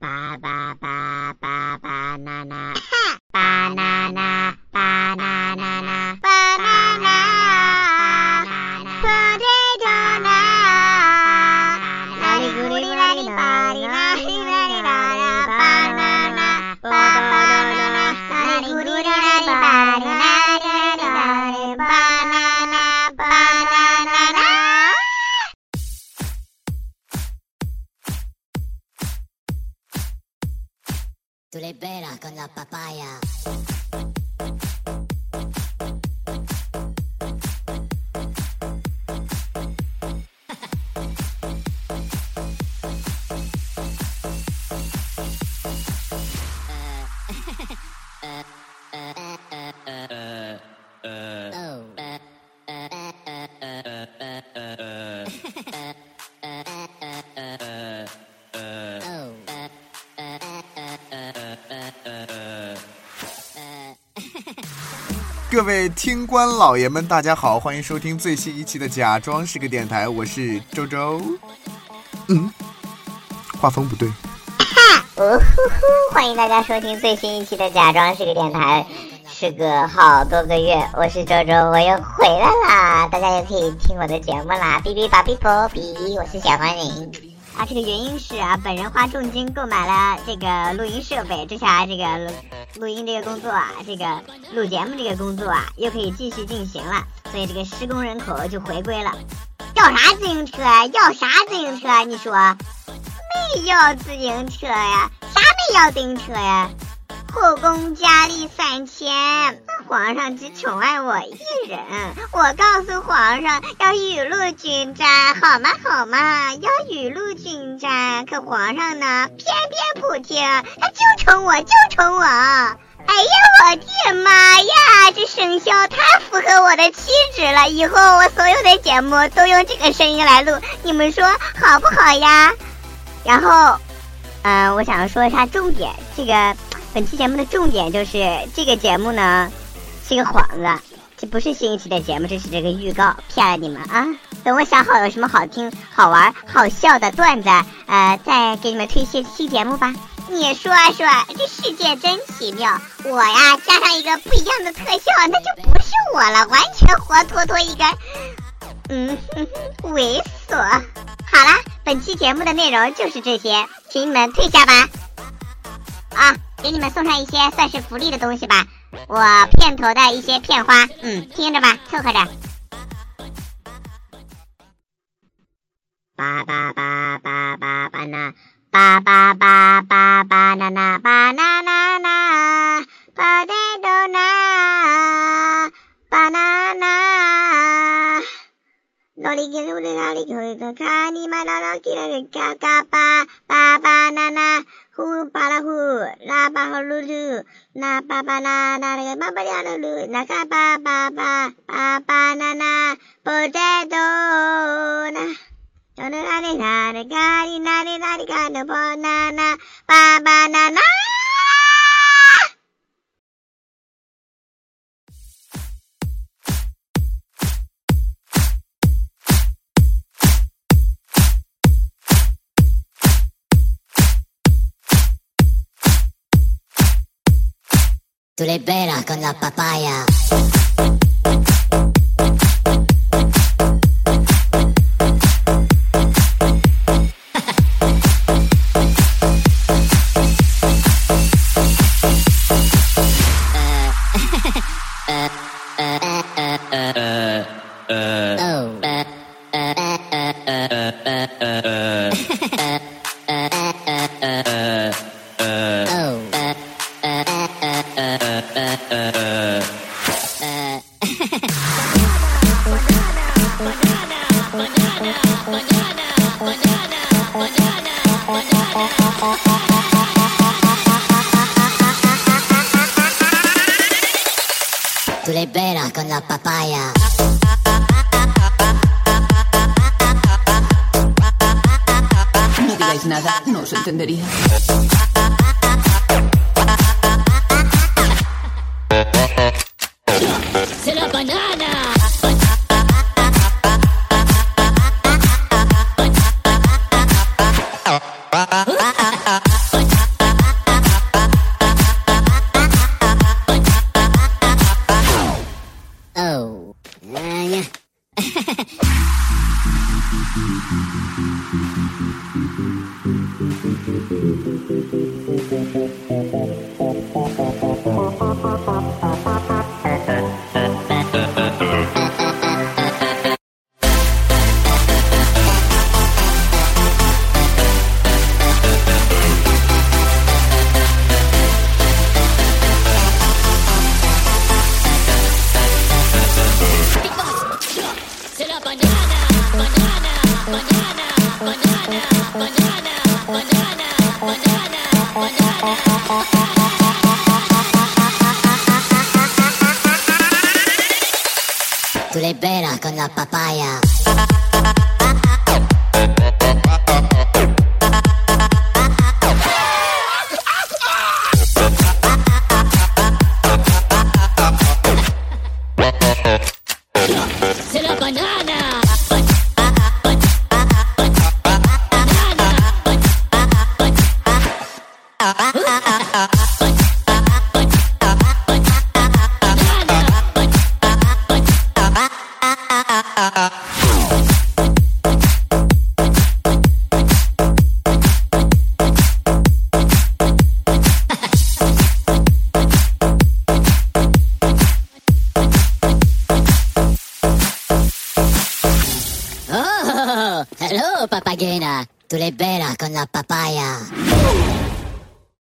Ba ba ba ba ba Banana. na na goody na na Tú liberas con la papaya. uh, uh, uh, 各位听官老爷们，大家好，欢迎收听最新一期的《假装是个电台》，我是周周。嗯，画风不对。哈哦呼呼！欢迎大家收听最新一期的《假装是个电台》，时隔好多个月，我是周周，我又回来啦！大家又可以听我的节目啦！哔哔吧哔啵哔，我是小黄人。啊，这个原因是啊，本人花重金购买了这个录音设备，这下这个录录音这个工作啊，这个录节目这个工作啊，又可以继续进行了，所以这个施工人口就回归了。要啥自行车啊？要啥自行车啊？你说？没要自行车呀？啥没要自行车呀？后宫佳丽三千，皇上只宠爱我一人。我告诉皇上要雨露均沾，好吗？好吗？要雨露均沾。可皇上呢，偏偏不听，他就宠我，就宠我。哎呀，我的妈呀！这声效太符合我的气质了，以后我所有的节目都用这个声音来录，你们说好不好呀？然后，嗯、我想说一下重点，这个本期节目的重点就是这个节目呢是一个幌子，这不是新一期的节目，这是这个预告，骗了你们啊！等我想好有什么好听、好玩、好笑的段子，呃，再给你们推些期节目吧。你说说，这世界真奇妙！我呀，加上一个不一样的特效，那就不是我了，完全活脱脱一个，嗯，哼 哼猥琐。好啦，本期节目的内容就是这些，请你们退下吧。啊，给你们送上一些算是福利的东西吧。我片头的一些片花，嗯，听着吧，凑合着。巴巴巴巴巴巴那，巴巴巴巴巴那那巴那那那，巴的哆那，巴那那。ロリゲロリラリゴリゴカニマララキラリカカパパパ ナナフーパラフーラバホルルナパパナナレババリアルルナカパパパパパナナポテトナトルラリラリガリナリラ Tú le pelas con la papaya. uh, uh. Con la papaya. No digáis nada, no os entendería. Tú le veras con la papaya. ¡Se la banana! Oh, hello papagena. Tu l'hai bella con la papaya.